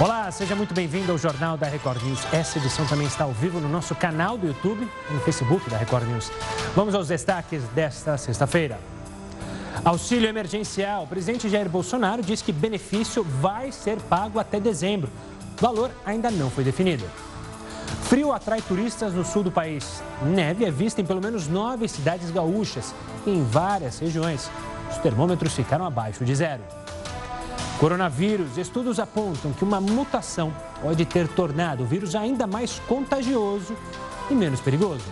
Olá, seja muito bem-vindo ao Jornal da Record News. Essa edição também está ao vivo no nosso canal do YouTube e no Facebook da Record News. Vamos aos destaques desta sexta-feira. Auxílio emergencial. O presidente Jair Bolsonaro diz que benefício vai ser pago até dezembro. Valor ainda não foi definido. Frio atrai turistas no sul do país. Neve é vista em pelo menos nove cidades gaúchas e em várias regiões. Os termômetros ficaram abaixo de zero. Coronavírus. Estudos apontam que uma mutação pode ter tornado o vírus ainda mais contagioso e menos perigoso.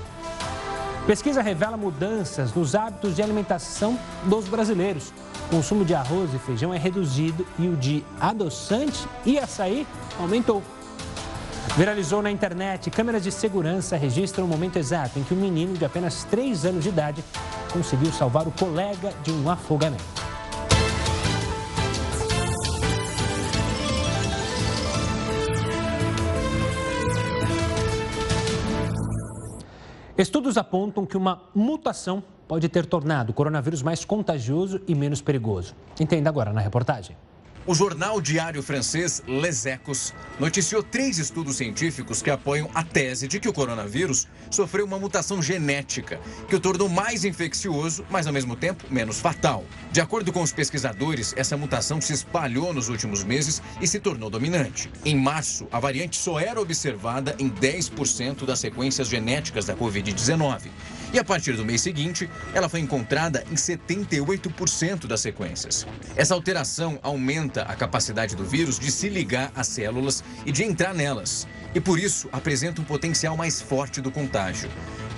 Pesquisa revela mudanças nos hábitos de alimentação dos brasileiros. O consumo de arroz e feijão é reduzido e o de adoçante e açaí aumentou. Viralizou na internet. Câmeras de segurança registram o momento exato em que um menino de apenas 3 anos de idade conseguiu salvar o colega de um afogamento. Estudos apontam que uma mutação pode ter tornado o coronavírus mais contagioso e menos perigoso. Entenda agora na reportagem. O jornal diário francês Les Echos noticiou três estudos científicos que apoiam a tese de que o coronavírus sofreu uma mutação genética que o tornou mais infeccioso, mas ao mesmo tempo menos fatal. De acordo com os pesquisadores, essa mutação se espalhou nos últimos meses e se tornou dominante. Em março, a variante só era observada em 10% das sequências genéticas da Covid-19. E a partir do mês seguinte, ela foi encontrada em 78% das sequências. Essa alteração aumenta a capacidade do vírus de se ligar às células e de entrar nelas, e por isso apresenta um potencial mais forte do contágio.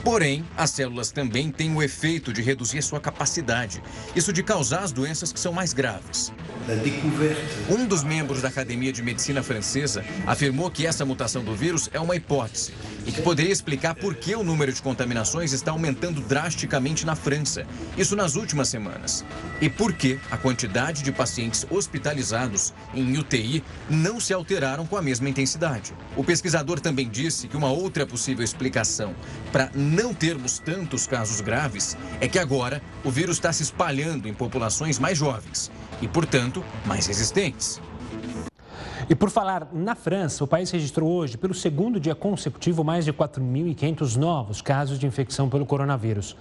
Porém, as células também têm o efeito de reduzir sua capacidade, isso de causar as doenças que são mais graves. Um dos membros da Academia de Medicina Francesa afirmou que essa mutação do vírus é uma hipótese e que poderia explicar por que o número de contaminações está aumentando drasticamente na França, isso nas últimas semanas, e por que a quantidade de pacientes hospitalizados em UTI não se alteraram com a mesma intensidade. O pesquisador também disse que uma outra possível explicação para não termos tantos casos graves é que agora o vírus está se espalhando em populações mais jovens e, portanto, mais resistentes. E por falar na França, o país registrou hoje, pelo segundo dia consecutivo, mais de 4.500 novos casos de infecção pelo coronavírus.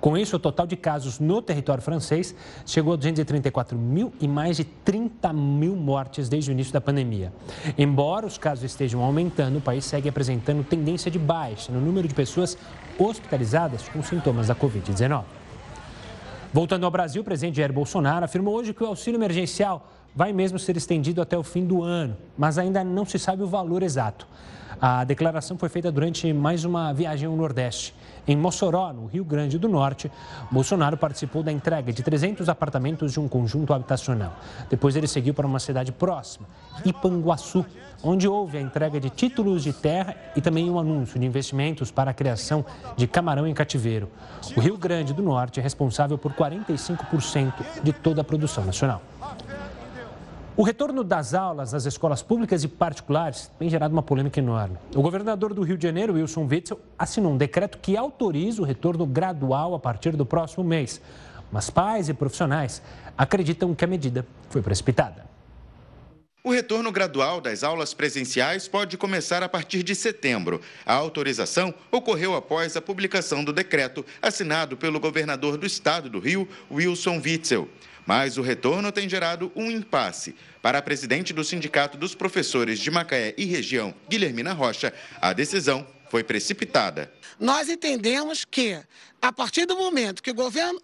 Com isso, o total de casos no território francês chegou a 234 mil e mais de 30 mil mortes desde o início da pandemia. Embora os casos estejam aumentando, o país segue apresentando tendência de baixa no número de pessoas hospitalizadas com sintomas da Covid-19. Voltando ao Brasil, o presidente Jair Bolsonaro afirmou hoje que o auxílio emergencial vai mesmo ser estendido até o fim do ano, mas ainda não se sabe o valor exato. A declaração foi feita durante mais uma viagem ao Nordeste. Em Mossoró, no Rio Grande do Norte, Bolsonaro participou da entrega de 300 apartamentos de um conjunto habitacional. Depois ele seguiu para uma cidade próxima, Ipanguaçu, onde houve a entrega de títulos de terra e também um anúncio de investimentos para a criação de camarão em cativeiro. O Rio Grande do Norte é responsável por 45% de toda a produção nacional. O retorno das aulas nas escolas públicas e particulares tem gerado uma polêmica enorme. O governador do Rio de Janeiro, Wilson Witzel, assinou um decreto que autoriza o retorno gradual a partir do próximo mês. Mas pais e profissionais acreditam que a medida foi precipitada. O retorno gradual das aulas presenciais pode começar a partir de setembro. A autorização ocorreu após a publicação do decreto assinado pelo governador do estado do Rio, Wilson Witzel. Mas o retorno tem gerado um impasse. Para a presidente do Sindicato dos Professores de Macaé e região, Guilhermina Rocha, a decisão foi precipitada. Nós entendemos que, a partir do momento que o, governo,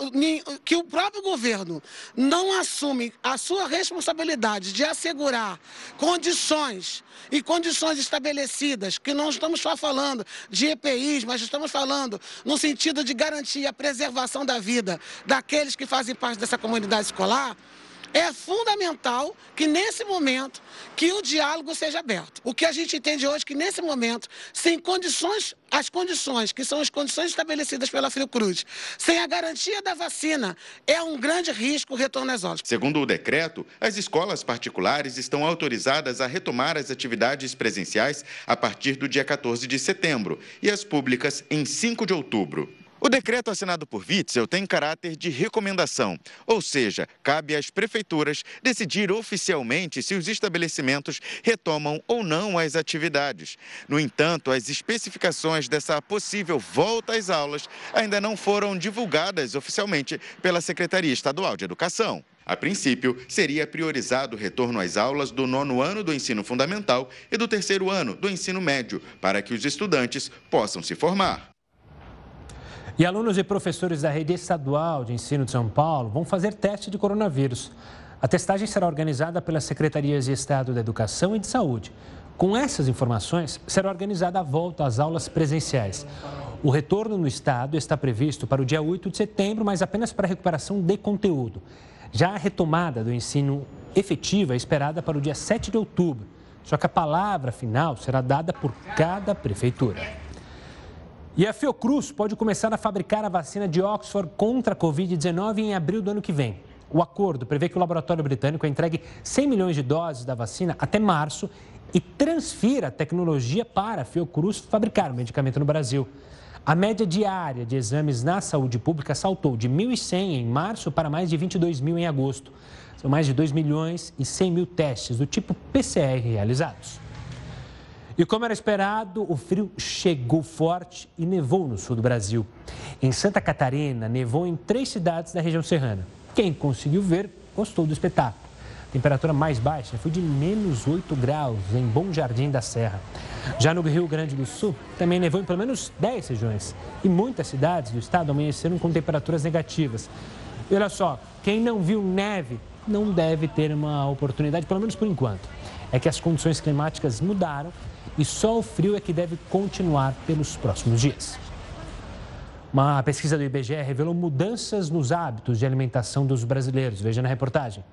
que o próprio governo não assume a sua responsabilidade de assegurar condições e condições estabelecidas, que não estamos só falando de EPIs, mas estamos falando no sentido de garantir a preservação da vida daqueles que fazem parte dessa comunidade escolar, é fundamental que nesse momento que o diálogo seja aberto. O que a gente entende hoje é que nesse momento, sem condições, as condições que são as condições estabelecidas pela Fiocruz, sem a garantia da vacina, é um grande risco o retorno às aulas. Segundo o decreto, as escolas particulares estão autorizadas a retomar as atividades presenciais a partir do dia 14 de setembro e as públicas em 5 de outubro. O decreto assinado por Witzel tem caráter de recomendação, ou seja, cabe às prefeituras decidir oficialmente se os estabelecimentos retomam ou não as atividades. No entanto, as especificações dessa possível volta às aulas ainda não foram divulgadas oficialmente pela Secretaria Estadual de Educação. A princípio, seria priorizado o retorno às aulas do nono ano do ensino fundamental e do terceiro ano do ensino médio, para que os estudantes possam se formar. E alunos e professores da rede estadual de ensino de São Paulo vão fazer teste de coronavírus. A testagem será organizada pelas Secretarias de Estado da Educação e de Saúde. Com essas informações, será organizada a volta às aulas presenciais. O retorno no Estado está previsto para o dia 8 de setembro, mas apenas para recuperação de conteúdo. Já a retomada do ensino efetiva é esperada para o dia 7 de outubro, só que a palavra final será dada por cada prefeitura. E a Fiocruz pode começar a fabricar a vacina de Oxford contra a Covid-19 em abril do ano que vem. O acordo prevê que o laboratório britânico entregue 100 milhões de doses da vacina até março e transfira a tecnologia para a Fiocruz fabricar o medicamento no Brasil. A média diária de exames na saúde pública saltou de 1.100 em março para mais de 22 mil em agosto. São mais de 2 milhões e 100 mil testes do tipo PCR realizados. E como era esperado, o frio chegou forte e nevou no sul do Brasil. Em Santa Catarina, nevou em três cidades da região serrana. Quem conseguiu ver gostou do espetáculo. A temperatura mais baixa foi de menos 8 graus em Bom Jardim da Serra. Já no Rio Grande do Sul, também nevou em pelo menos 10 regiões. E muitas cidades do estado amanheceram com temperaturas negativas. E olha só, quem não viu neve não deve ter uma oportunidade, pelo menos por enquanto. É que as condições climáticas mudaram e só o frio é que deve continuar pelos próximos dias. Uma pesquisa do IBGE revelou mudanças nos hábitos de alimentação dos brasileiros. Veja na reportagem.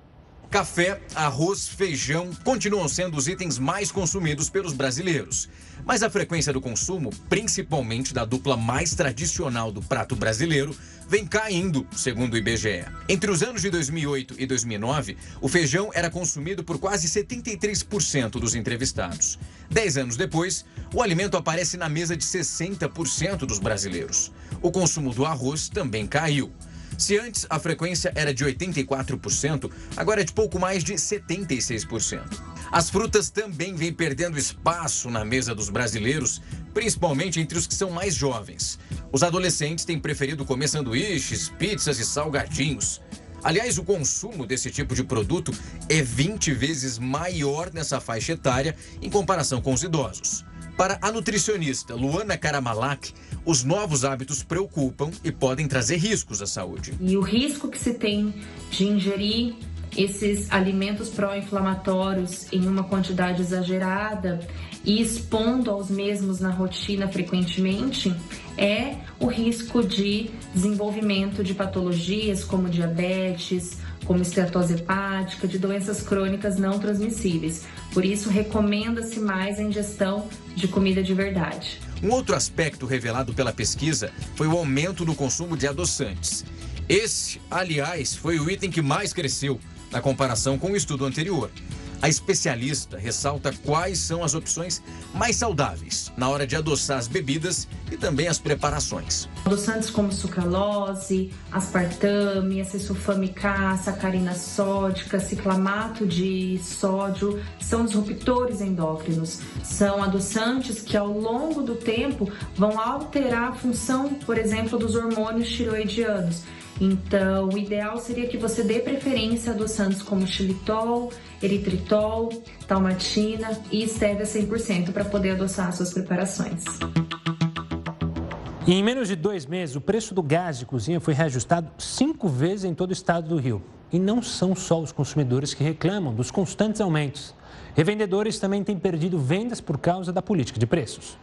Café, arroz, feijão continuam sendo os itens mais consumidos pelos brasileiros. Mas a frequência do consumo, principalmente da dupla mais tradicional do prato brasileiro, vem caindo, segundo o IBGE. Entre os anos de 2008 e 2009, o feijão era consumido por quase 73% dos entrevistados. Dez anos depois, o alimento aparece na mesa de 60% dos brasileiros. O consumo do arroz também caiu. Se antes a frequência era de 84%, agora é de pouco mais de 76%. As frutas também vêm perdendo espaço na mesa dos brasileiros, principalmente entre os que são mais jovens. Os adolescentes têm preferido comer sanduíches, pizzas e salgadinhos. Aliás, o consumo desse tipo de produto é 20 vezes maior nessa faixa etária em comparação com os idosos. Para a nutricionista Luana Karamalak, os novos hábitos preocupam e podem trazer riscos à saúde. E o risco que se tem de ingerir esses alimentos pró-inflamatórios em uma quantidade exagerada e expondo aos mesmos na rotina frequentemente é o risco de desenvolvimento de patologias como diabetes, como esteatose hepática, de doenças crônicas não transmissíveis. Por isso, recomenda-se mais a ingestão de comida de verdade. Um outro aspecto revelado pela pesquisa foi o aumento no consumo de adoçantes. Esse, aliás, foi o item que mais cresceu na comparação com o estudo anterior. A especialista ressalta quais são as opções mais saudáveis na hora de adoçar as bebidas e também as preparações. Adoçantes como sucralose, aspartame, acesulfame K, sacarina sódica, ciclamato de sódio são disruptores endócrinos. São adoçantes que ao longo do tempo vão alterar a função, por exemplo, dos hormônios tiroidianos então, o ideal seria que você dê preferência a adoçantes como xilitol, eritritol, talmatina e stevia 100% para poder adoçar suas preparações. Em menos de dois meses, o preço do gás de cozinha foi reajustado cinco vezes em todo o estado do Rio. E não são só os consumidores que reclamam dos constantes aumentos. Revendedores também têm perdido vendas por causa da política de preços.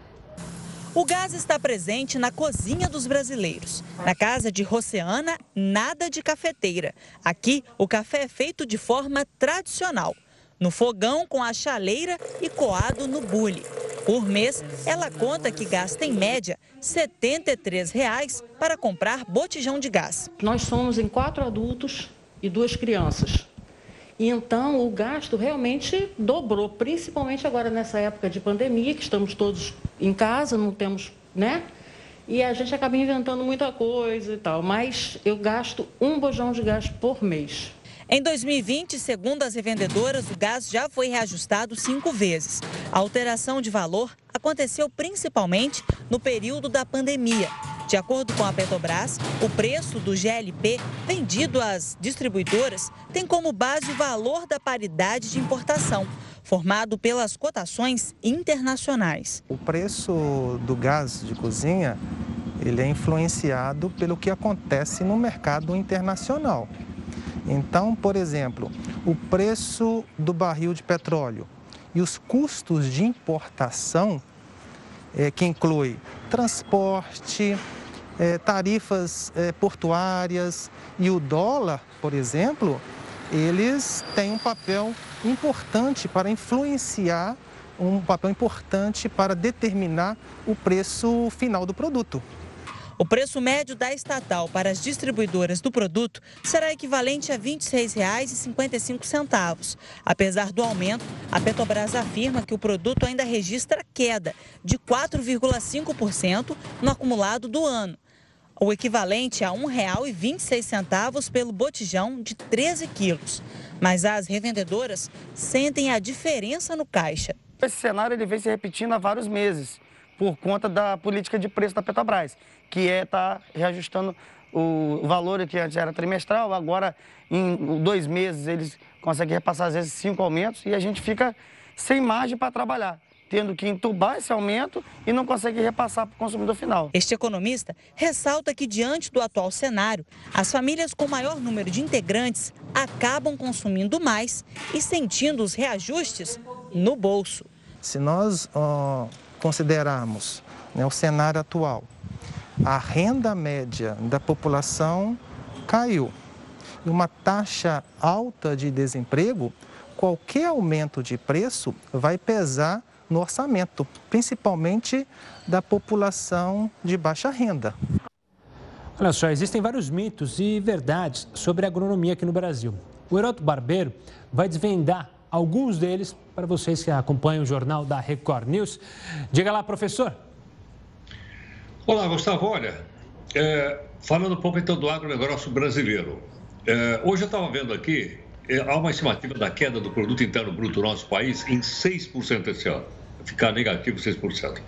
O gás está presente na cozinha dos brasileiros. Na casa de Roceana, nada de cafeteira. Aqui, o café é feito de forma tradicional. No fogão, com a chaleira e coado no bule. Por mês, ela conta que gasta em média 73 reais para comprar botijão de gás. Nós somos em quatro adultos e duas crianças. E então o gasto realmente dobrou, principalmente agora nessa época de pandemia, que estamos todos em casa, não temos, né? e a gente acaba inventando muita coisa e tal. Mas eu gasto um bojão de gás por mês. Em 2020, segundo as revendedoras, o gás já foi reajustado cinco vezes. A alteração de valor aconteceu principalmente no período da pandemia. De acordo com a Petrobras, o preço do GLP vendido às distribuidoras tem como base o valor da paridade de importação, formado pelas cotações internacionais. O preço do gás de cozinha ele é influenciado pelo que acontece no mercado internacional. Então, por exemplo, o preço do barril de petróleo e os custos de importação, é, que inclui transporte, é, tarifas é, portuárias e o dólar, por exemplo, eles têm um papel importante para influenciar, um papel importante para determinar o preço final do produto. O preço médio da estatal para as distribuidoras do produto será equivalente a R$ 26,55. Apesar do aumento, a Petrobras afirma que o produto ainda registra queda de 4,5% no acumulado do ano. O equivalente a R$ 1,26 pelo botijão de 13 quilos. Mas as revendedoras sentem a diferença no caixa. Esse cenário ele vem se repetindo há vários meses por conta da política de preço da Petrobras, que é estar tá reajustando o valor que antes era trimestral, agora em dois meses eles conseguem repassar às vezes cinco aumentos e a gente fica sem margem para trabalhar tendo que entubar esse aumento e não consegue repassar para o consumidor final. Este economista ressalta que, diante do atual cenário, as famílias com maior número de integrantes acabam consumindo mais e sentindo os reajustes no bolso. Se nós considerarmos né, o cenário atual, a renda média da população caiu. E uma taxa alta de desemprego, qualquer aumento de preço vai pesar no orçamento, principalmente da população de baixa renda. Olha só, existem vários mitos e verdades sobre a agronomia aqui no Brasil. O Heroto Barbeiro vai desvendar alguns deles para vocês que acompanham o jornal da Record News. Diga lá, professor. Olá, Gustavo. Olha, é, falando um pouco então do agronegócio brasileiro. É, hoje eu estava vendo aqui, é, há uma estimativa da queda do produto interno bruto do nosso país em 6% esse ano. Ficar negativo 6%.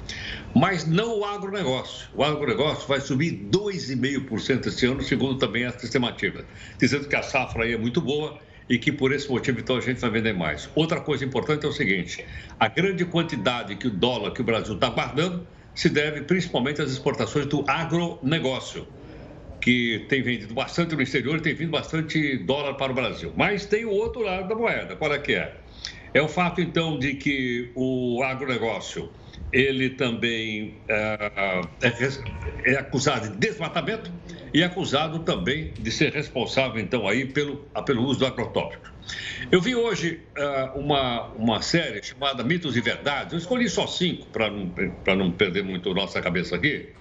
Mas não o agronegócio. O agronegócio vai subir 2,5% esse ano, segundo também essa estimativa. Dizendo que a safra aí é muito boa e que por esse motivo então a gente vai vender mais. Outra coisa importante é o seguinte: a grande quantidade que o dólar que o Brasil está guardando se deve principalmente às exportações do agronegócio, que tem vendido bastante no exterior e tem vindo bastante dólar para o Brasil. Mas tem o outro lado da moeda, qual é que é? É o fato então de que o agronegócio ele também é, é, é, acusado de desmatamento e acusado também de ser responsável, então, aí pelo, pelo uso do agrotóxico. Eu vi hoje uh, uma, uma série chamada Mitos e Verdades, eu escolhi só cinco para não, não perder muito nossa cabeça aqui,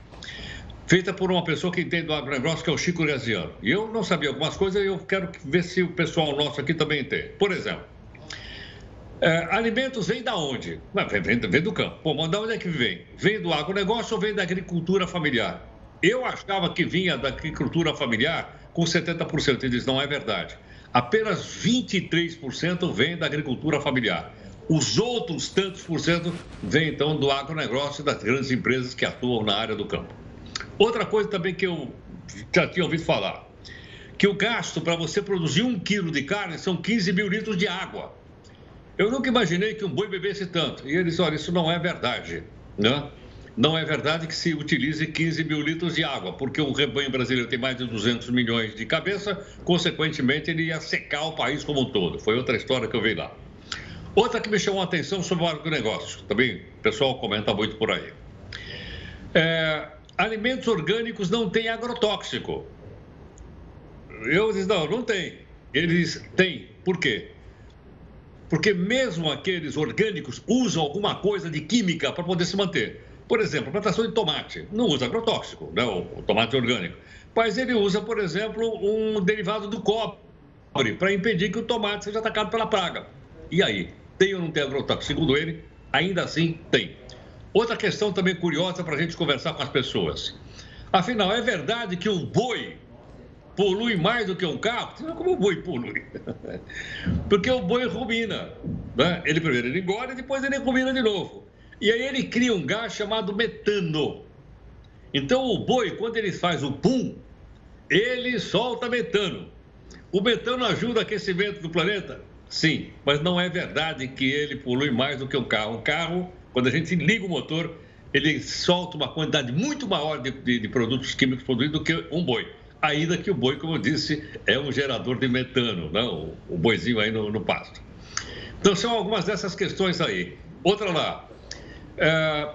feita por uma pessoa que entende do agronegócio, que é o Chico Graziano. E eu não sabia algumas coisas e eu quero ver se o pessoal nosso aqui também entende. Por exemplo, é, alimentos vêm da onde? Vem, vem, vem, do campo. Pô, mas de onde é que vem? Vem do agronegócio ou vem da agricultura familiar? Eu achava que vinha da agricultura familiar com 70%. Ele diz, não é verdade. Apenas 23% vem da agricultura familiar. Os outros tantos por cento vêm, então, do agronegócio e das grandes empresas que atuam na área do campo. Outra coisa também que eu já tinha ouvido falar, que o gasto para você produzir um quilo de carne são 15 mil litros de água. Eu nunca imaginei que um boi bebesse tanto. E eles, olha, isso não é verdade, né? Não é verdade que se utilize 15 mil litros de água, porque o rebanho brasileiro tem mais de 200 milhões de cabeça, consequentemente ele ia secar o país como um todo. Foi outra história que eu vi lá. Outra que me chamou a atenção sobre o agronegócio, também o pessoal comenta muito por aí. É, alimentos orgânicos não têm agrotóxico. Eu disse, não, não tem. Eles têm. Por quê? Porque mesmo aqueles orgânicos usam alguma coisa de química para poder se manter. Por exemplo, plantação de tomate não usa agrotóxico, né, o, tomate orgânico. Mas ele usa, por exemplo, um derivado do cobre para impedir que o tomate seja atacado pela praga. E aí, tem ou não tem agrotóxico? Segundo ele, ainda assim tem. Outra questão também curiosa para a gente conversar com as pessoas. Afinal, é verdade que um boi polui mais do que um carro? Como o boi polui? Porque o boi rumina. Né? Ele primeiro ele engole, depois ele rumina de novo. E aí ele cria um gás chamado metano. Então o boi, quando ele faz o pum, ele solta metano. O metano ajuda o aquecimento do planeta? Sim, mas não é verdade que ele polui mais do que um carro. Um carro, quando a gente liga o motor, ele solta uma quantidade muito maior de, de, de produtos químicos produzidos do que um boi. Ainda que o boi, como eu disse, é um gerador de metano, não? Né? o, boizinho aí no, no, pasto. Então, são algumas dessas questões aí. Outra lá, é,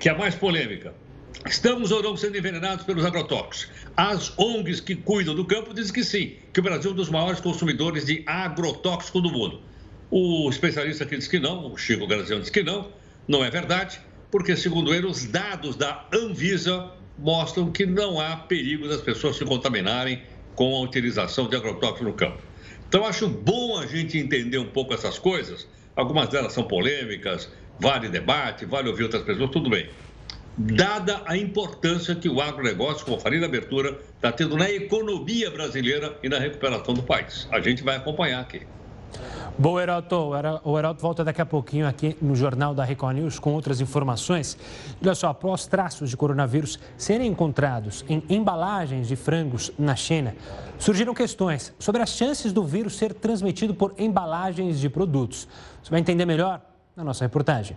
que é mais polêmica. Estamos ou não sendo envenenados pelos agrotóxicos? As ONGs que cuidam do campo dizem que sim, que o Brasil é um dos maiores consumidores de agrotóxico do mundo. O especialista aqui diz que não, o Chico Graziano diz que não, não é verdade, porque, segundo ele, os dados da Anvisa mostram que não há perigo das pessoas se contaminarem com a utilização de agrotóxicos no campo. Então, acho bom a gente entender um pouco essas coisas. Algumas delas são polêmicas, vale debate, vale ouvir outras pessoas, tudo bem. Dada a importância que o agronegócio, como eu falei na abertura, está tendo na economia brasileira e na recuperação do país. A gente vai acompanhar aqui. Bom, Heraldo, o Heraldo volta daqui a pouquinho aqui no Jornal da Record News com outras informações. Olha só, após traços de coronavírus serem encontrados em embalagens de frangos na China, surgiram questões sobre as chances do vírus ser transmitido por embalagens de produtos. Você vai entender melhor na nossa reportagem.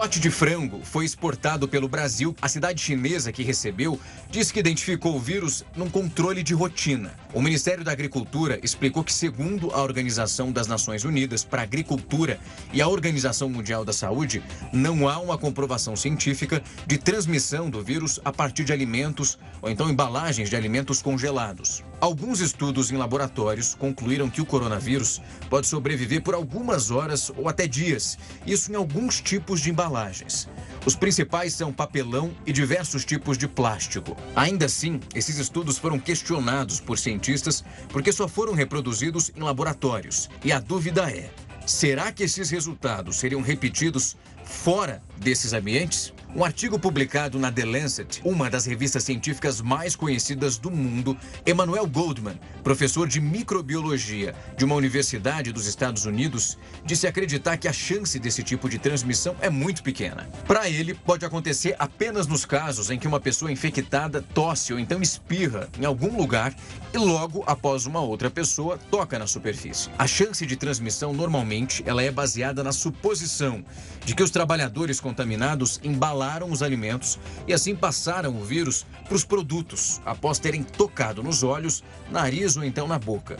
Lote de frango foi exportado pelo Brasil. A cidade chinesa que recebeu disse que identificou o vírus num controle de rotina. O Ministério da Agricultura explicou que, segundo a Organização das Nações Unidas para a Agricultura e a Organização Mundial da Saúde, não há uma comprovação científica de transmissão do vírus a partir de alimentos ou então embalagens de alimentos congelados. Alguns estudos em laboratórios concluíram que o coronavírus pode sobreviver por algumas horas ou até dias, isso em alguns tipos de embalagens. Os principais são papelão e diversos tipos de plástico. Ainda assim, esses estudos foram questionados por cientistas porque só foram reproduzidos em laboratórios. E a dúvida é: será que esses resultados seriam repetidos fora desses ambientes? Um artigo publicado na The Lancet, uma das revistas científicas mais conhecidas do mundo, Emmanuel Goldman, professor de microbiologia de uma universidade dos Estados Unidos, disse acreditar que a chance desse tipo de transmissão é muito pequena. Para ele, pode acontecer apenas nos casos em que uma pessoa infectada tosse ou então espirra em algum lugar e logo após uma outra pessoa toca na superfície. A chance de transmissão normalmente ela é baseada na suposição de que os trabalhadores contaminados embalaram embalaram os alimentos e assim passaram o vírus para os produtos, após terem tocado nos olhos, nariz ou então na boca.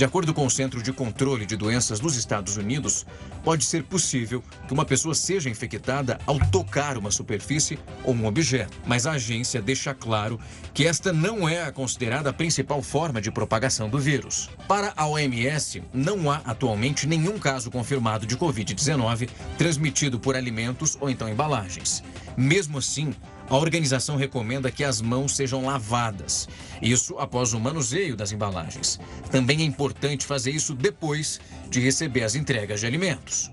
De acordo com o Centro de Controle de Doenças dos Estados Unidos, pode ser possível que uma pessoa seja infectada ao tocar uma superfície ou um objeto, mas a agência deixa claro que esta não é a considerada a principal forma de propagação do vírus. Para a OMS, não há atualmente nenhum caso confirmado de Covid-19 transmitido por alimentos ou então embalagens. Mesmo assim, a organização recomenda que as mãos sejam lavadas. Isso após o manuseio das embalagens. Também é importante fazer isso depois de receber as entregas de alimentos.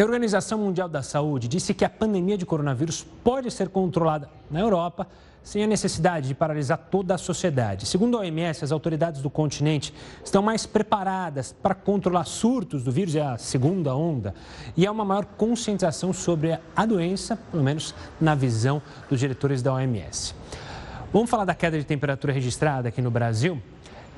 A Organização Mundial da Saúde disse que a pandemia de coronavírus pode ser controlada na Europa sem a necessidade de paralisar toda a sociedade. Segundo a OMS, as autoridades do continente estão mais preparadas para controlar surtos do vírus, é a segunda onda, e há uma maior conscientização sobre a doença, pelo menos na visão dos diretores da OMS. Vamos falar da queda de temperatura registrada aqui no Brasil?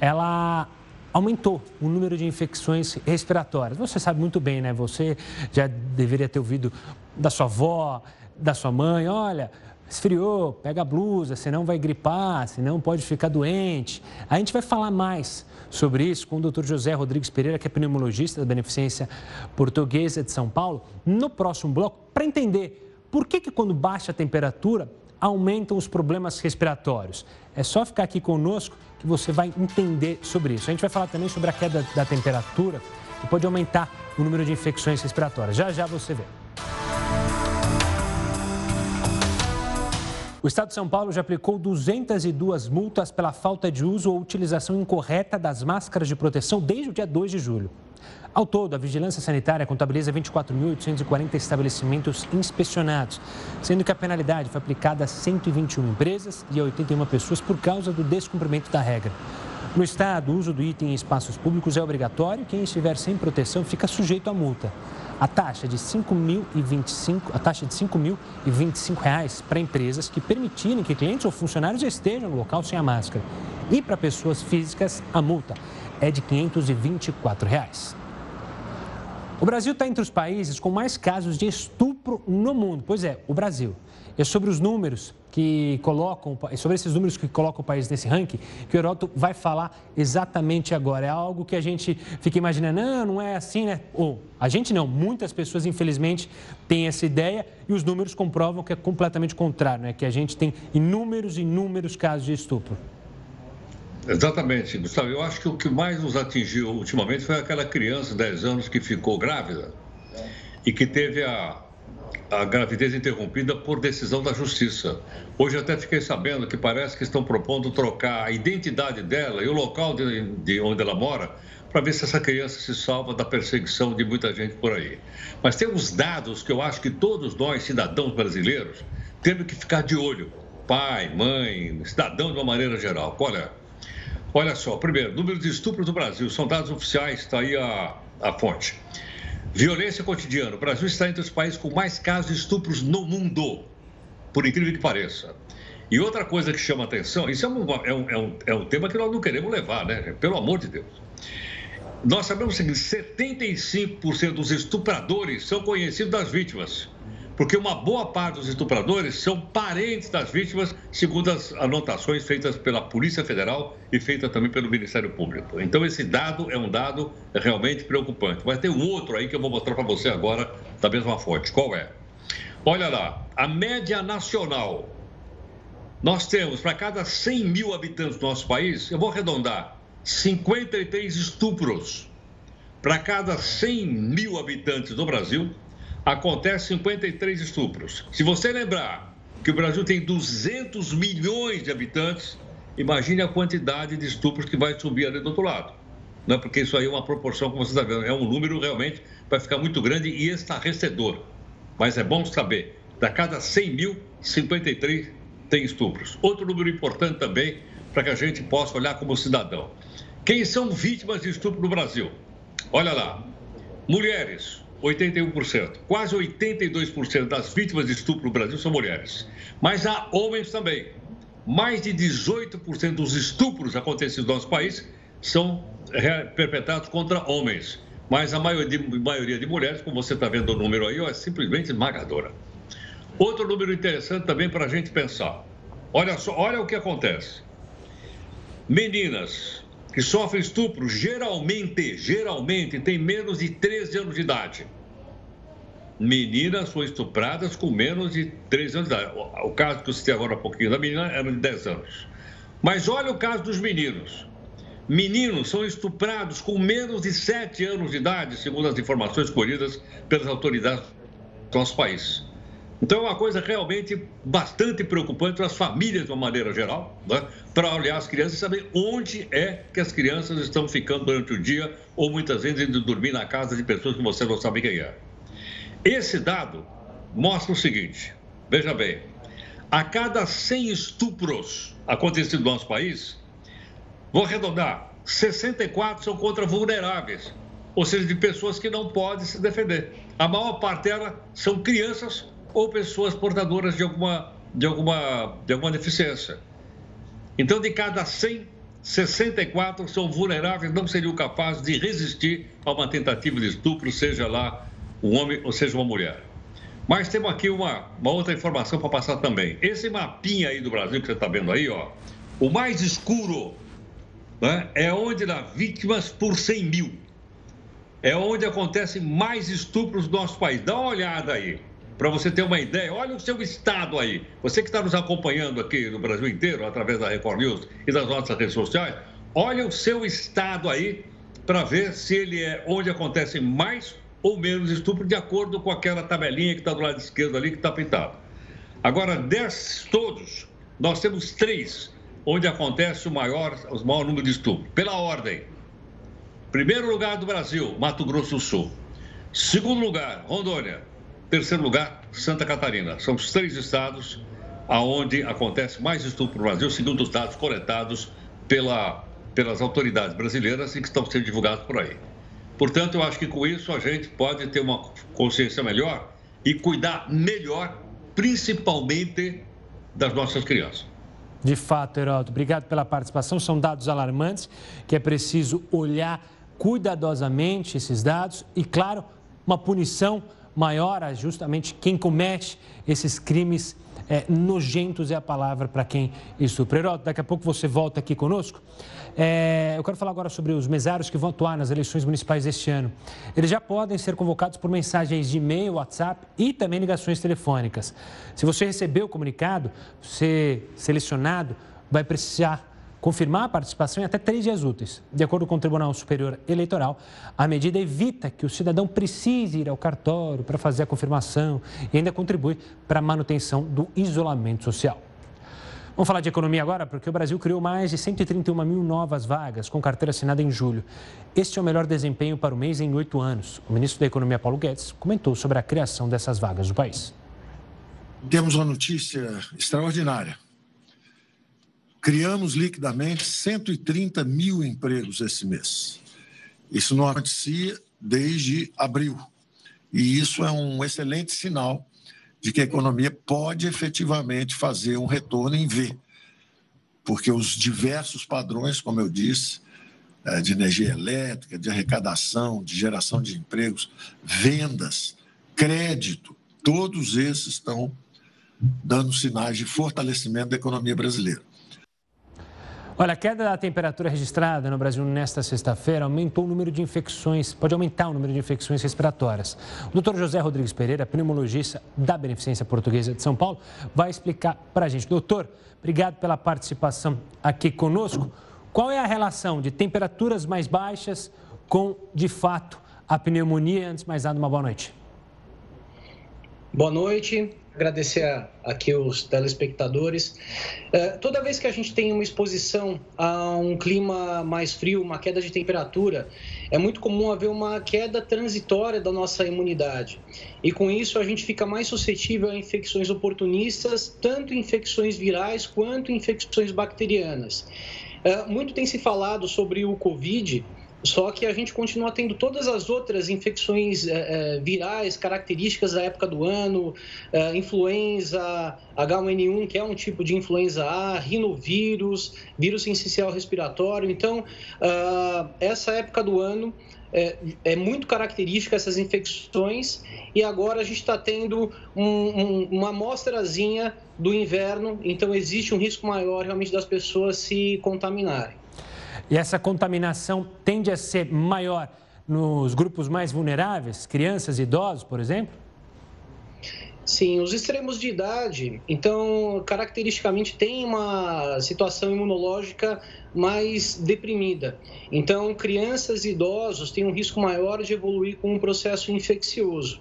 Ela aumentou o número de infecções respiratórias. Você sabe muito bem, né? Você já deveria ter ouvido da sua avó, da sua mãe, olha, esfriou, pega a blusa, senão vai gripar, senão pode ficar doente. A gente vai falar mais sobre isso com o Dr. José Rodrigues Pereira, que é pneumologista da Beneficência Portuguesa de São Paulo, no próximo bloco, para entender por que, que quando baixa a temperatura aumentam os problemas respiratórios. É só ficar aqui conosco que você vai entender sobre isso. A gente vai falar também sobre a queda da temperatura, que pode aumentar o número de infecções respiratórias. Já já você vê. O Estado de São Paulo já aplicou 202 multas pela falta de uso ou utilização incorreta das máscaras de proteção desde o dia 2 de julho. Ao todo, a Vigilância Sanitária contabiliza 24.840 estabelecimentos inspecionados, sendo que a penalidade foi aplicada a 121 empresas e a 81 pessoas por causa do descumprimento da regra. No estado, o uso do item em espaços públicos é obrigatório e quem estiver sem proteção fica sujeito à multa. A taxa de 5.025, a taxa de 5.025 reais para empresas que permitirem que clientes ou funcionários estejam no local sem a máscara. E para pessoas físicas, a multa é de 524 reais. O Brasil está entre os países com mais casos de estupro no mundo. Pois é, o Brasil. É sobre os números que colocam, é sobre esses números que colocam o país nesse ranking, que o Heroto vai falar exatamente agora. É algo que a gente fica imaginando, não, não é assim, né? Ou a gente não, muitas pessoas, infelizmente, têm essa ideia e os números comprovam que é completamente contrário, né? Que a gente tem inúmeros, inúmeros casos de estupro. Exatamente, Gustavo. Eu acho que o que mais nos atingiu ultimamente foi aquela criança de 10 anos que ficou grávida e que teve a, a gravidez interrompida por decisão da justiça. Hoje até fiquei sabendo que parece que estão propondo trocar a identidade dela e o local de, de onde ela mora para ver se essa criança se salva da perseguição de muita gente por aí. Mas tem uns dados que eu acho que todos nós, cidadãos brasileiros, temos que ficar de olho. Pai, mãe, cidadão de uma maneira geral. É? Olha só, primeiro, número de estupros no Brasil, são dados oficiais, está aí a, a fonte. Violência cotidiana. O Brasil está entre os países com mais casos de estupros no mundo, por incrível que pareça. E outra coisa que chama atenção, isso é um, é um, é um, é um tema que nós não queremos levar, né? Pelo amor de Deus. Nós sabemos o seguinte: 75% dos estupradores são conhecidos das vítimas porque uma boa parte dos estupradores são parentes das vítimas, segundo as anotações feitas pela Polícia Federal e feitas também pelo Ministério Público. Então, esse dado é um dado realmente preocupante. Mas tem um outro aí que eu vou mostrar para você agora, da mesma fonte. Qual é? Olha lá, a média nacional. Nós temos, para cada 100 mil habitantes do nosso país, eu vou arredondar, 53 estupros. Para cada 100 mil habitantes do Brasil, acontece 53 estupros. Se você lembrar que o Brasil tem 200 milhões de habitantes, imagine a quantidade de estupros que vai subir ali do outro lado. Não é porque isso aí é uma proporção, como você está vendo, é um número realmente vai ficar muito grande e estarrecedor. Mas é bom saber, da cada 100 mil, 53 tem estupros. Outro número importante também, para que a gente possa olhar como cidadão. Quem são vítimas de estupro no Brasil? Olha lá, mulheres, 81%. Quase 82% das vítimas de estupro no Brasil são mulheres. Mas há homens também. Mais de 18% dos estupros acontecidos no nosso país são perpetrados contra homens. Mas a maioria de, maioria de mulheres, como você está vendo o número aí, é simplesmente esmagadora. Outro número interessante também para a gente pensar. Olha só, olha o que acontece. Meninas que sofrem estupro geralmente, geralmente tem menos de 13 anos de idade. Meninas foram estupradas com menos de 13 anos de idade. O caso que eu citei agora há pouquinho da menina era de 10 anos. Mas olha o caso dos meninos. Meninos são estuprados com menos de 7 anos de idade, segundo as informações colhidas pelas autoridades do nosso país. Então é uma coisa realmente bastante preocupante para as famílias de uma maneira geral, né? para olhar as crianças e saber onde é que as crianças estão ficando durante o dia ou muitas vezes indo dormir na casa de pessoas que você não sabe quem é. Esse dado mostra o seguinte: veja bem, a cada 100 estupros acontecidos no nosso país, vou arredondar, 64 são contra vulneráveis, ou seja, de pessoas que não podem se defender. A maior parte delas são crianças ou pessoas portadoras de alguma, de alguma, de alguma deficiência. Então, de cada 100, 64 são vulneráveis, não seriam capazes de resistir a uma tentativa de estupro, seja lá um homem ou seja uma mulher. Mas temos aqui uma, uma outra informação para passar também. Esse mapinha aí do Brasil que você está vendo aí, ó, o mais escuro né, é onde dá vítimas por 100 mil. É onde acontecem mais estupros do nosso país. Dá uma olhada aí para você ter uma ideia, olha o seu estado aí. Você que está nos acompanhando aqui no Brasil inteiro, através da Record News e das nossas redes sociais, olha o seu estado aí para ver se ele é onde acontecem mais ou menos estupro, de acordo com aquela tabelinha que está do lado esquerdo ali, que está pintado. Agora, desses todos, nós temos três onde acontece o maior, o maior número de estupro. Pela ordem: primeiro lugar do Brasil, Mato Grosso do Sul. Segundo lugar, Rondônia. Terceiro lugar, Santa Catarina. São os três estados aonde acontece mais estupro no Brasil, segundo os dados coletados pela, pelas autoridades brasileiras e que estão sendo divulgados por aí. Portanto, eu acho que com isso a gente pode ter uma consciência melhor e cuidar melhor, principalmente das nossas crianças. De fato, Heródoto, obrigado pela participação. São dados alarmantes que é preciso olhar cuidadosamente esses dados e, claro, uma punição maior a justamente quem comete esses crimes é, nojentos é a palavra para quem estupra. Heródoto, daqui a pouco você volta aqui conosco. É, eu quero falar agora sobre os mesários que vão atuar nas eleições municipais deste ano. Eles já podem ser convocados por mensagens de e-mail, WhatsApp e também ligações telefônicas. Se você recebeu o comunicado, ser selecionado, vai precisar confirmar a participação em até três dias úteis. De acordo com o Tribunal Superior Eleitoral, a medida evita que o cidadão precise ir ao cartório para fazer a confirmação e ainda contribui para a manutenção do isolamento social. Vamos falar de economia agora, porque o Brasil criou mais de 131 mil novas vagas com carteira assinada em julho. Este é o melhor desempenho para o mês em oito anos. O ministro da Economia, Paulo Guedes, comentou sobre a criação dessas vagas no país. Temos uma notícia extraordinária. Criamos liquidamente 130 mil empregos esse mês. Isso não acontecia desde abril. E isso é um excelente sinal de que a economia pode efetivamente fazer um retorno em V, porque os diversos padrões, como eu disse, é, de energia elétrica, de arrecadação, de geração de empregos, vendas, crédito, todos esses estão dando sinais de fortalecimento da economia brasileira. Olha, a queda da temperatura registrada no Brasil nesta sexta-feira aumentou o número de infecções, pode aumentar o número de infecções respiratórias. O doutor José Rodrigues Pereira, pneumologista da Beneficência Portuguesa de São Paulo, vai explicar para a gente. Doutor, obrigado pela participação aqui conosco. Qual é a relação de temperaturas mais baixas com, de fato, a pneumonia? Antes de mais nada, uma boa noite. Boa noite agradecer aqui os telespectadores. É, toda vez que a gente tem uma exposição a um clima mais frio, uma queda de temperatura, é muito comum haver uma queda transitória da nossa imunidade. E com isso a gente fica mais suscetível a infecções oportunistas, tanto infecções virais quanto infecções bacterianas. É, muito tem se falado sobre o Covid só que a gente continua tendo todas as outras infecções é, virais características da época do ano, é, influenza H1N1, que é um tipo de influenza A, rinovírus, vírus sensicial respiratório. Então, uh, essa época do ano é, é, muito característica essas infecções e agora a gente está tendo um, um, uma amostrazinha do inverno, então existe um risco maior realmente das pessoas se contaminarem. E essa contaminação tende a ser maior nos grupos mais vulneráveis, crianças idosos, por exemplo? Sim, os extremos de idade, então, caracteristicamente, tem uma situação imunológica mais deprimida. Então, crianças e idosos têm um risco maior de evoluir com um processo infeccioso.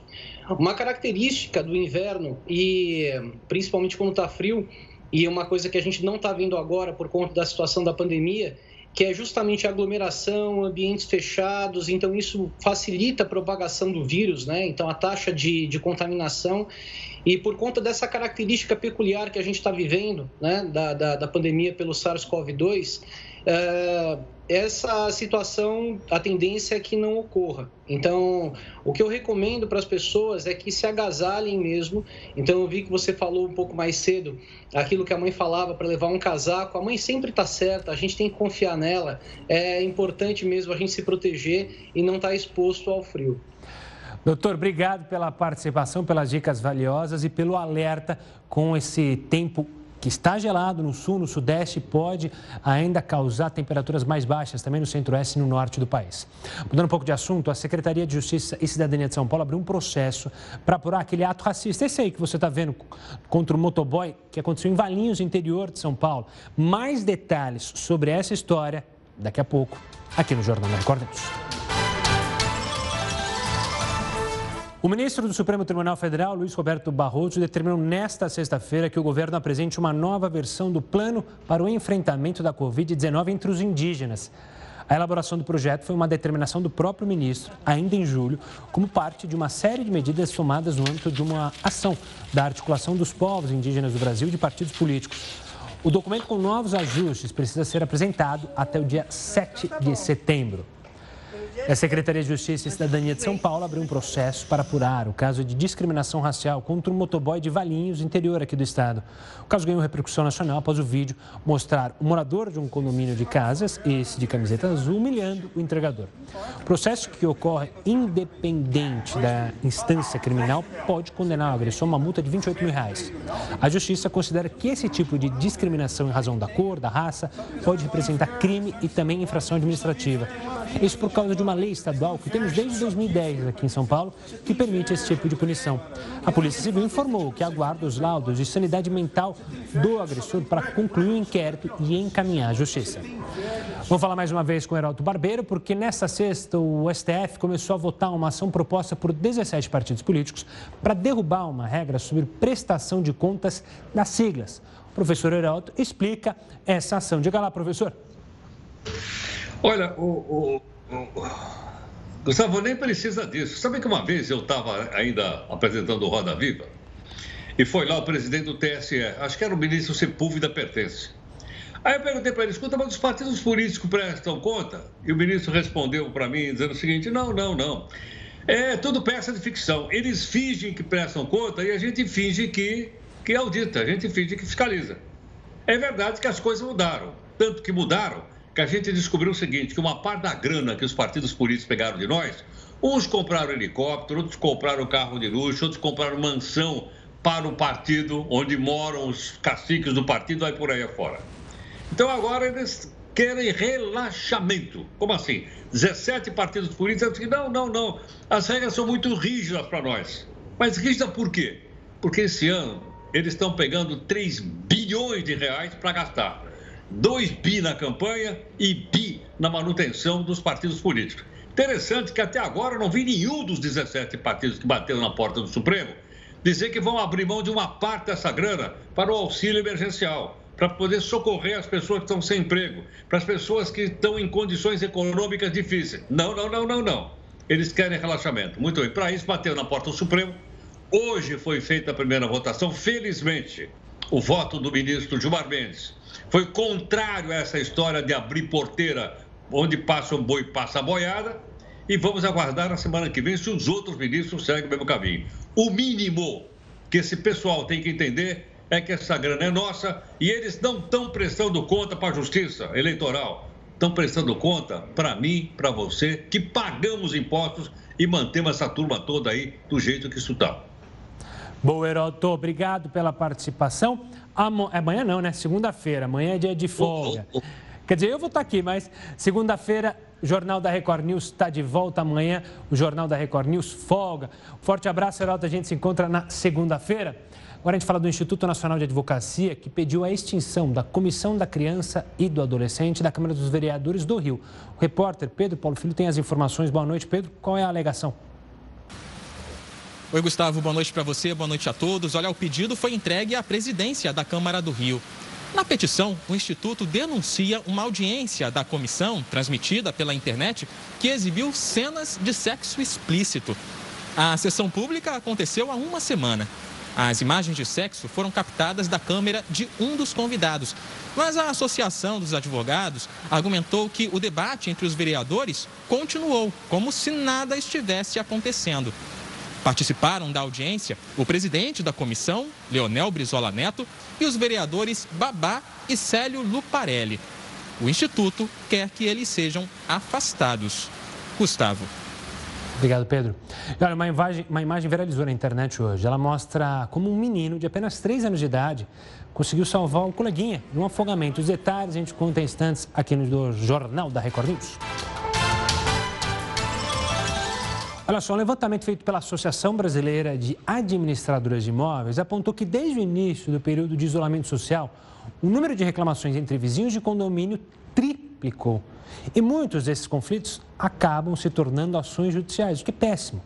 Uma característica do inverno, e principalmente quando está frio, e uma coisa que a gente não está vendo agora por conta da situação da pandemia, que é justamente aglomeração, ambientes fechados, então isso facilita a propagação do vírus, né? Então a taxa de, de contaminação e por conta dessa característica peculiar que a gente está vivendo, né, da, da, da pandemia pelo SARS-CoV-2, é, essa situação, a tendência é que não ocorra. Então, o que eu recomendo para as pessoas é que se agasalhem mesmo. Então, eu vi que você falou um pouco mais cedo aquilo que a mãe falava para levar um casaco. A mãe sempre está certa, a gente tem que confiar nela. É importante mesmo a gente se proteger e não estar tá exposto ao frio. Doutor, obrigado pela participação, pelas dicas valiosas e pelo alerta com esse tempo que está gelado no sul, no sudeste, pode ainda causar temperaturas mais baixas também no centro-oeste e no norte do país. Mudando um pouco de assunto, a Secretaria de Justiça e Cidadania de São Paulo abriu um processo para apurar aquele ato racista, esse aí que você está vendo contra o motoboy que aconteceu em Valinhos, interior de São Paulo. Mais detalhes sobre essa história daqui a pouco, aqui no Jornal da Record. O ministro do Supremo Tribunal Federal, Luiz Roberto Barroso, determinou nesta sexta-feira que o governo apresente uma nova versão do plano para o enfrentamento da Covid-19 entre os indígenas. A elaboração do projeto foi uma determinação do próprio ministro, ainda em julho, como parte de uma série de medidas tomadas no âmbito de uma ação da articulação dos povos indígenas do Brasil e de partidos políticos. O documento com novos ajustes precisa ser apresentado até o dia 7 de setembro. A Secretaria de Justiça e Cidadania de São Paulo abriu um processo para apurar o caso de discriminação racial contra um motoboy de Valinhos, interior aqui do estado. O caso ganhou repercussão nacional após o vídeo mostrar o morador de um condomínio de casas, esse de camiseta azul, humilhando o entregador. O processo que ocorre independente da instância criminal pode condenar o agressor a uma multa de 28 mil reais. A Justiça considera que esse tipo de discriminação em razão da cor, da raça, pode representar crime e também infração administrativa. Isso por causa de uma lei estadual que temos desde 2010 aqui em São Paulo, que permite esse tipo de punição. A Polícia Civil informou que aguarda os laudos de sanidade mental do agressor para concluir o inquérito e encaminhar à Justiça. Vamos falar mais uma vez com o Heraldo Barbeiro, porque nesta sexta o STF começou a votar uma ação proposta por 17 partidos políticos para derrubar uma regra sobre prestação de contas das siglas. O professor Heraldo explica essa ação. Diga lá, professor. Olha, o, o, o, Gustavo nem precisa disso. Sabe que uma vez eu estava ainda apresentando o Roda Viva e foi lá o presidente do TSE, acho que era o ministro Sepúlveda Pertence. Aí eu perguntei para ele, escuta, mas os partidos políticos prestam conta? E o ministro respondeu para mim dizendo o seguinte, não, não, não. É tudo peça de ficção. Eles fingem que prestam conta e a gente finge que, que audita, a gente finge que fiscaliza. É verdade que as coisas mudaram. Tanto que mudaram que a gente descobriu o seguinte, que uma parte da grana que os partidos políticos pegaram de nós, uns compraram helicóptero, outros compraram carro de luxo, outros compraram mansão para o partido, onde moram os caciques do partido, vai por aí afora. Então agora eles querem relaxamento. Como assim? 17 partidos políticos dizem não, não, não. As regras são muito rígidas para nós. Mas rígida por quê? Porque esse ano eles estão pegando 3 bilhões de reais para gastar. 2 bi na campanha e bi na manutenção dos partidos políticos. Interessante que até agora não vi nenhum dos 17 partidos que bateram na porta do Supremo dizer que vão abrir mão de uma parte dessa grana para o auxílio emergencial, para poder socorrer as pessoas que estão sem emprego, para as pessoas que estão em condições econômicas difíceis. Não, não, não, não, não. Eles querem relaxamento. Muito bem, para isso bateram na porta do Supremo. Hoje foi feita a primeira votação. Felizmente, o voto do ministro Gilmar Mendes foi contrário a essa história de abrir porteira onde passa um boi, passa a boiada. E vamos aguardar na semana que vem se os outros ministros seguem o mesmo caminho. O mínimo que esse pessoal tem que entender é que essa grana é nossa e eles não estão prestando conta para a justiça eleitoral. Estão prestando conta para mim, para você, que pagamos impostos e mantemos essa turma toda aí do jeito que isso está. Bom, Heroto, obrigado pela participação. Amanhã não, né? Segunda-feira. Amanhã é dia de folga. Quer dizer, eu vou estar aqui, mas segunda-feira, o Jornal da Record News está de volta. Amanhã, o Jornal da Record News folga. Forte abraço, Heraldo. A gente se encontra na segunda-feira. Agora a gente fala do Instituto Nacional de Advocacia, que pediu a extinção da Comissão da Criança e do Adolescente da Câmara dos Vereadores do Rio. O repórter Pedro Paulo Filho tem as informações. Boa noite, Pedro. Qual é a alegação? Oi, Gustavo. Boa noite para você, boa noite a todos. Olha, o pedido foi entregue à presidência da Câmara do Rio. Na petição, o Instituto denuncia uma audiência da comissão, transmitida pela internet, que exibiu cenas de sexo explícito. A sessão pública aconteceu há uma semana. As imagens de sexo foram captadas da câmera de um dos convidados. Mas a Associação dos Advogados argumentou que o debate entre os vereadores continuou, como se nada estivesse acontecendo. Participaram da audiência o presidente da comissão, Leonel Brizola Neto, e os vereadores Babá e Célio Luparelli. O Instituto quer que eles sejam afastados. Gustavo. Obrigado, Pedro. olha, uma imagem, uma imagem viralizou na internet hoje. Ela mostra como um menino de apenas 3 anos de idade conseguiu salvar o coleguinha de um afogamento. Os detalhes a gente conta em instantes aqui no Jornal da Record News. Olha só, um levantamento feito pela Associação Brasileira de Administradoras de Imóveis apontou que desde o início do período de isolamento social, o número de reclamações entre vizinhos de condomínio triplicou. E muitos desses conflitos acabam se tornando ações judiciais, o que é péssimo.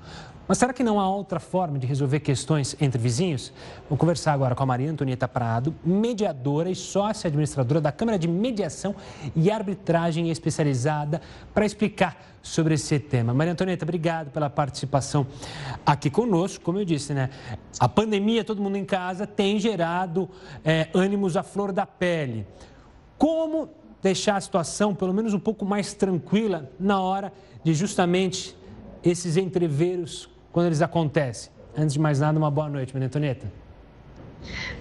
Mas será que não há outra forma de resolver questões entre vizinhos? Vou conversar agora com a Maria Antonieta Prado, mediadora e sócia administradora da Câmara de Mediação e Arbitragem Especializada, para explicar sobre esse tema. Maria Antonieta, obrigado pela participação aqui conosco. Como eu disse, né? A pandemia, todo mundo em casa, tem gerado é, ânimos à flor da pele. Como deixar a situação pelo menos um pouco mais tranquila na hora de justamente esses entreveros quando eles acontecem. Antes de mais nada, uma boa noite, Maria Antonieta.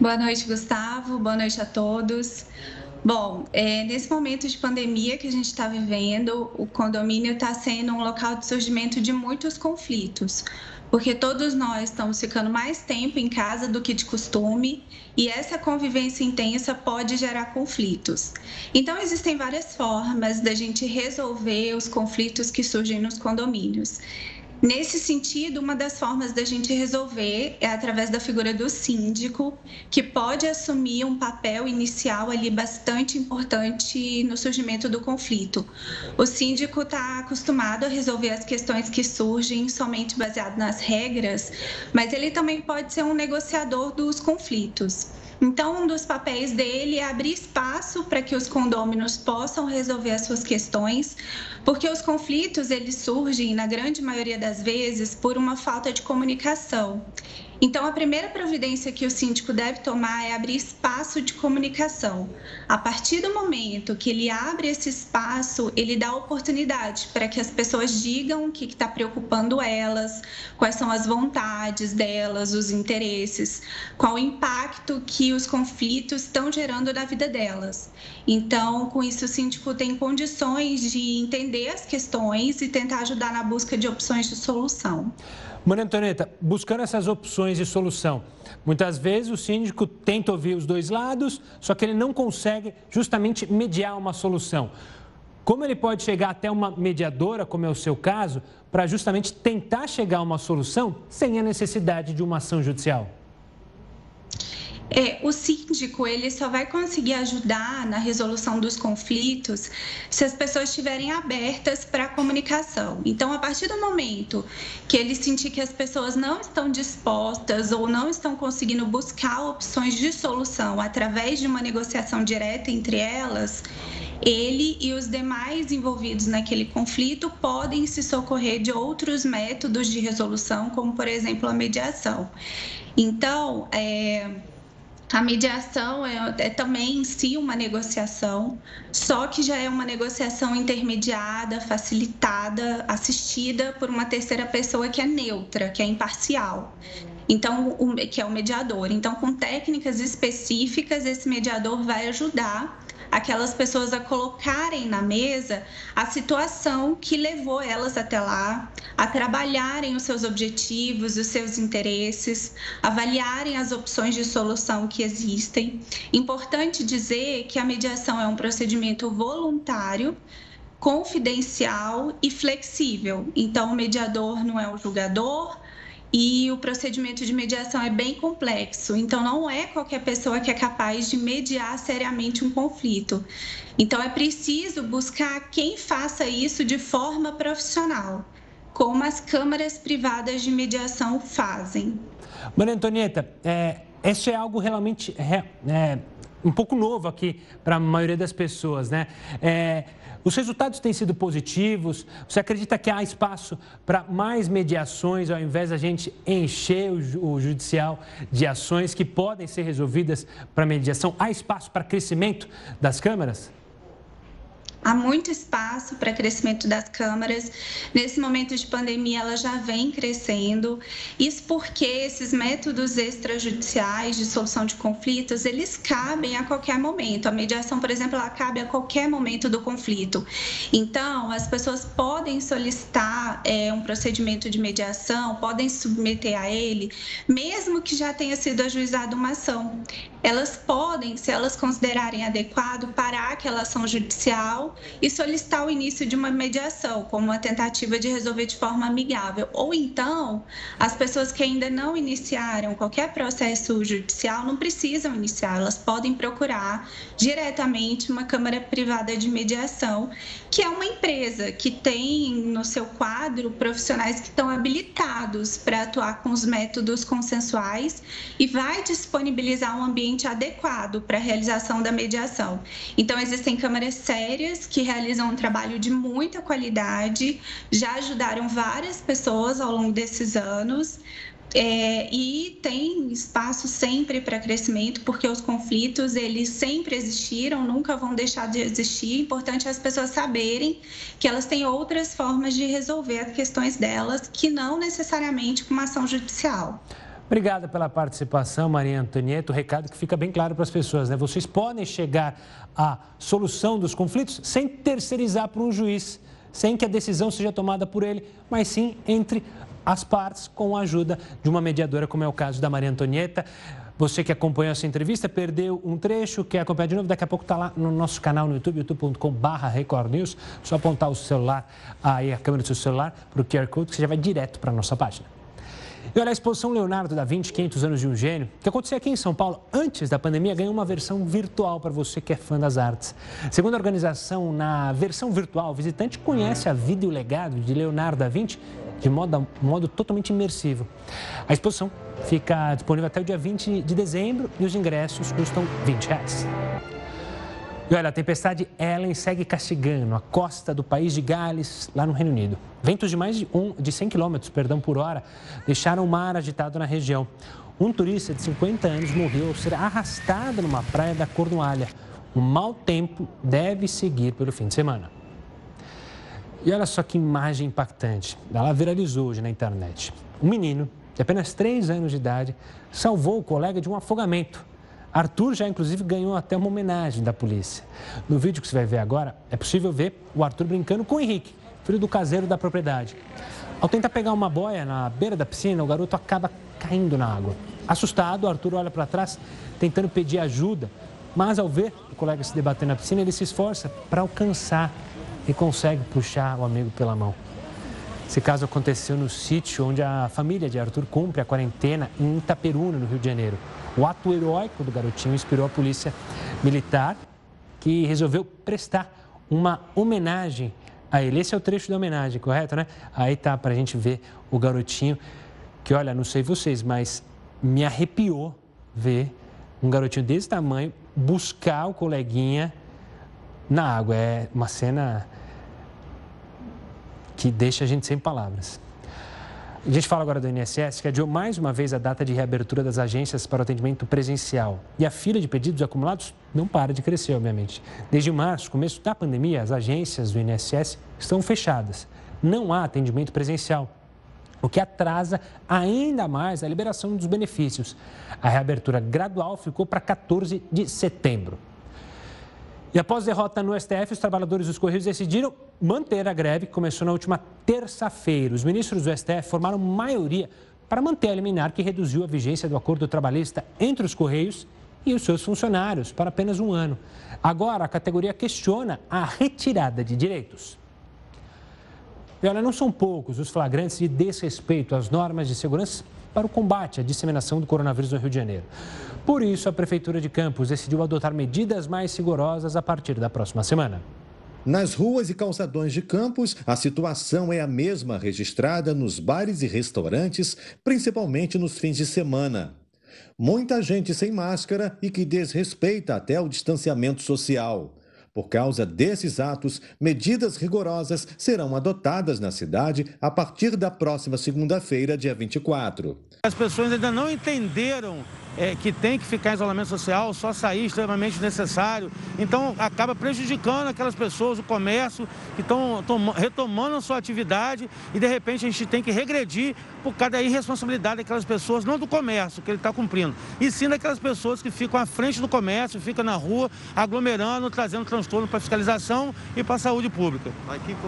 Boa noite, Gustavo. Boa noite a todos. Bom, é, nesse momento de pandemia que a gente está vivendo, o condomínio está sendo um local de surgimento de muitos conflitos, porque todos nós estamos ficando mais tempo em casa do que de costume e essa convivência intensa pode gerar conflitos. Então, existem várias formas da gente resolver os conflitos que surgem nos condomínios. Nesse sentido, uma das formas da gente resolver é através da figura do síndico, que pode assumir um papel inicial ali bastante importante no surgimento do conflito. O síndico está acostumado a resolver as questões que surgem somente baseado nas regras, mas ele também pode ser um negociador dos conflitos. Então, um dos papéis dele é abrir espaço para que os condôminos possam resolver as suas questões, porque os conflitos eles surgem na grande maioria das vezes por uma falta de comunicação. Então, a primeira providência que o síndico deve tomar é abrir espaço de comunicação. A partir do momento que ele abre esse espaço, ele dá oportunidade para que as pessoas digam o que está preocupando elas, quais são as vontades delas, os interesses, qual o impacto que os conflitos estão gerando na vida delas. Então, com isso, o síndico tem condições de entender as questões e tentar ajudar na busca de opções de solução. Maria Antonieta, buscando essas opções de solução, muitas vezes o síndico tenta ouvir os dois lados, só que ele não consegue justamente mediar uma solução. Como ele pode chegar até uma mediadora, como é o seu caso, para justamente tentar chegar a uma solução sem a necessidade de uma ação judicial? É, o síndico ele só vai conseguir ajudar na resolução dos conflitos se as pessoas estiverem abertas para a comunicação. Então, a partir do momento que ele sentir que as pessoas não estão dispostas ou não estão conseguindo buscar opções de solução através de uma negociação direta entre elas, ele e os demais envolvidos naquele conflito podem se socorrer de outros métodos de resolução, como por exemplo a mediação. Então, é, a mediação é, é, também em si uma negociação, só que já é uma negociação intermediada, facilitada, assistida por uma terceira pessoa que é neutra, que é imparcial. Então, o, que é o mediador. Então, com técnicas específicas, esse mediador vai ajudar aquelas pessoas a colocarem na mesa a situação que levou elas até lá, a trabalharem os seus objetivos, os seus interesses, avaliarem as opções de solução que existem. Importante dizer que a mediação é um procedimento voluntário confidencial e flexível. Então, o mediador não é o julgador, e o procedimento de mediação é bem complexo. Então, não é qualquer pessoa que é capaz de mediar seriamente um conflito. Então, é preciso buscar quem faça isso de forma profissional, como as câmaras privadas de mediação fazem. Maria Antonieta, é, isso é algo realmente é, é, um pouco novo aqui para a maioria das pessoas, né? É, os resultados têm sido positivos? Você acredita que há espaço para mais mediações ao invés da gente encher o, judicial de ações que podem ser resolvidas para mediação? Há espaço para crescimento das câmaras? Há muito espaço para crescimento das câmaras. Nesse momento de pandemia, ela já vem crescendo. Isso porque esses métodos extrajudiciais de solução de conflitos, eles cabem a qualquer momento. A mediação, por exemplo, ela cabe a qualquer momento do conflito. Então, as pessoas podem solicitar é, um procedimento de mediação, podem submeter a ele, mesmo que já tenha sido ajuizada uma ação. Elas podem, se elas considerarem adequado, parar aquela ação judicial e solicitar o início de uma mediação, como uma tentativa de resolver de forma amigável. Ou então, as pessoas que ainda não iniciaram qualquer processo judicial não precisam iniciar, elas podem procurar diretamente uma Câmara Privada de Mediação, que é uma empresa que tem no seu quadro profissionais que estão habilitados para atuar com os métodos consensuais e vai disponibilizar um ambiente adequado para a realização da mediação. Então, existem câmaras sérias que realizam um trabalho de muita qualidade, já ajudaram várias pessoas ao longo desses anos. É, e tem espaço sempre para crescimento, porque os conflitos eles sempre existiram, nunca vão deixar de existir. É importante as pessoas saberem que elas têm outras formas de resolver as questões delas, que não necessariamente com uma ação judicial. Obrigada pela participação, Maria Antonieta. O recado que fica bem claro para as pessoas, né? Vocês podem chegar à solução dos conflitos sem terceirizar para um juiz, sem que a decisão seja tomada por ele, mas sim entre as partes com a ajuda de uma mediadora, como é o caso da Maria Antonieta. Você que acompanhou essa entrevista, perdeu um trecho, quer acompanhar de novo, daqui a pouco está lá no nosso canal no YouTube, youtube.com.br Record News. Só apontar o celular, aí a câmera do seu celular, para o QR Code, que você já vai direto para a nossa página. E olha, a exposição Leonardo da Vinci, 500 anos de um gênio, que aconteceu aqui em São Paulo antes da pandemia, ganhou uma versão virtual para você que é fã das artes. Segundo a organização, na versão virtual, o visitante conhece a vida e o legado de Leonardo da Vinci de modo, modo totalmente imersivo. A exposição fica disponível até o dia 20 de dezembro e os ingressos custam 20 reais. E olha, a tempestade Ellen segue castigando a costa do país de Gales, lá no Reino Unido. Ventos de mais de, um, de 100 km perdão, por hora deixaram o mar agitado na região. Um turista de 50 anos morreu ao ser arrastado numa praia da Cornualha. O mau tempo deve seguir pelo fim de semana. E olha só que imagem impactante. Ela viralizou hoje na internet. Um menino de apenas 3 anos de idade salvou o colega de um afogamento Arthur já, inclusive, ganhou até uma homenagem da polícia. No vídeo que você vai ver agora, é possível ver o Arthur brincando com o Henrique, filho do caseiro da propriedade. Ao tentar pegar uma boia na beira da piscina, o garoto acaba caindo na água. Assustado, Arthur olha para trás, tentando pedir ajuda, mas ao ver o colega se debater na piscina, ele se esforça para alcançar e consegue puxar o amigo pela mão. Esse caso aconteceu no sítio onde a família de Arthur cumpre a quarentena em Itaperuna, no Rio de Janeiro. O ato heróico do garotinho inspirou a polícia militar, que resolveu prestar uma homenagem a ele. Esse é o trecho da homenagem, correto, né? Aí tá para a gente ver o garotinho, que olha, não sei vocês, mas me arrepiou ver um garotinho desse tamanho buscar o coleguinha na água. É uma cena que deixa a gente sem palavras. A gente fala agora do INSS, que adiou mais uma vez a data de reabertura das agências para o atendimento presencial. E a fila de pedidos acumulados não para de crescer, obviamente. Desde março, começo da pandemia, as agências do INSS estão fechadas. Não há atendimento presencial, o que atrasa ainda mais a liberação dos benefícios. A reabertura gradual ficou para 14 de setembro. E após derrota no STF, os trabalhadores dos Correios decidiram manter a greve que começou na última terça-feira. Os ministros do STF formaram maioria para manter a liminar que reduziu a vigência do acordo trabalhista entre os Correios e os seus funcionários para apenas um ano. Agora, a categoria questiona a retirada de direitos. E olha, não são poucos os flagrantes de desrespeito às normas de segurança para o combate à disseminação do coronavírus no Rio de Janeiro. Por isso, a Prefeitura de Campos decidiu adotar medidas mais rigorosas a partir da próxima semana. Nas ruas e calçadões de Campos, a situação é a mesma registrada nos bares e restaurantes, principalmente nos fins de semana. Muita gente sem máscara e que desrespeita até o distanciamento social. Por causa desses atos, medidas rigorosas serão adotadas na cidade a partir da próxima segunda-feira, dia 24. As pessoas ainda não entenderam é, que tem que ficar em isolamento social, só sair extremamente necessário. Então acaba prejudicando aquelas pessoas, o comércio, que estão retomando a sua atividade e de repente a gente tem que regredir por causa da irresponsabilidade daquelas pessoas, não do comércio que ele está cumprindo, e sim daquelas pessoas que ficam à frente do comércio, ficam na rua, aglomerando, trazendo transtorno para a fiscalização e para a saúde pública.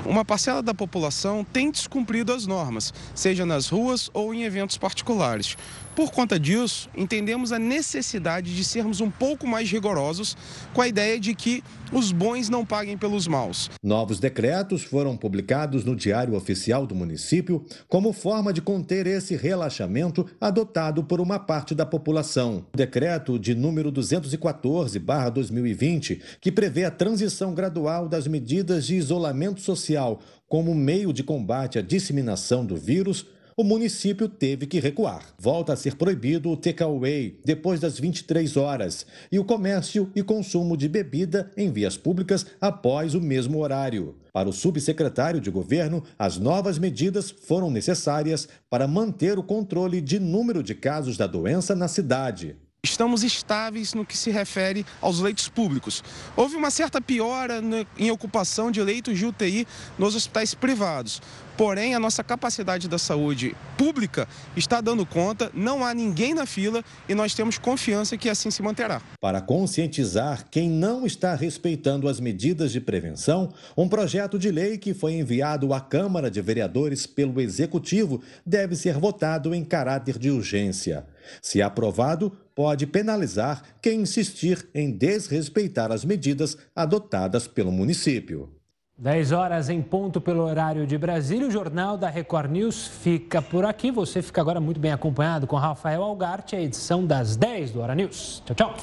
Uma parcela da população tem descumprido as normas, seja nas ruas ou em eventos particulares. Por conta disso, entendemos a necessidade de sermos um pouco mais rigorosos com a ideia de que os bons não paguem pelos maus. Novos decretos foram publicados no Diário Oficial do município como forma de conter esse relaxamento adotado por uma parte da população. O decreto de número 214/2020, que prevê a transição gradual das medidas de isolamento social como meio de combate à disseminação do vírus, o município teve que recuar. Volta a ser proibido o takeaway depois das 23 horas e o comércio e consumo de bebida em vias públicas após o mesmo horário. Para o subsecretário de governo, as novas medidas foram necessárias para manter o controle de número de casos da doença na cidade estamos estáveis no que se refere aos leitos públicos. Houve uma certa piora em ocupação de leitos de UTI nos hospitais privados. Porém, a nossa capacidade da saúde pública está dando conta, não há ninguém na fila e nós temos confiança que assim se manterá. Para conscientizar quem não está respeitando as medidas de prevenção, um projeto de lei que foi enviado à Câmara de Vereadores pelo Executivo deve ser votado em caráter de urgência. Se aprovado, pode penalizar quem insistir em desrespeitar as medidas adotadas pelo município. 10 horas em ponto pelo horário de Brasília. O Jornal da Record News fica por aqui. Você fica agora muito bem acompanhado com Rafael Algarte, a edição das 10 do Hora News. Tchau, tchau.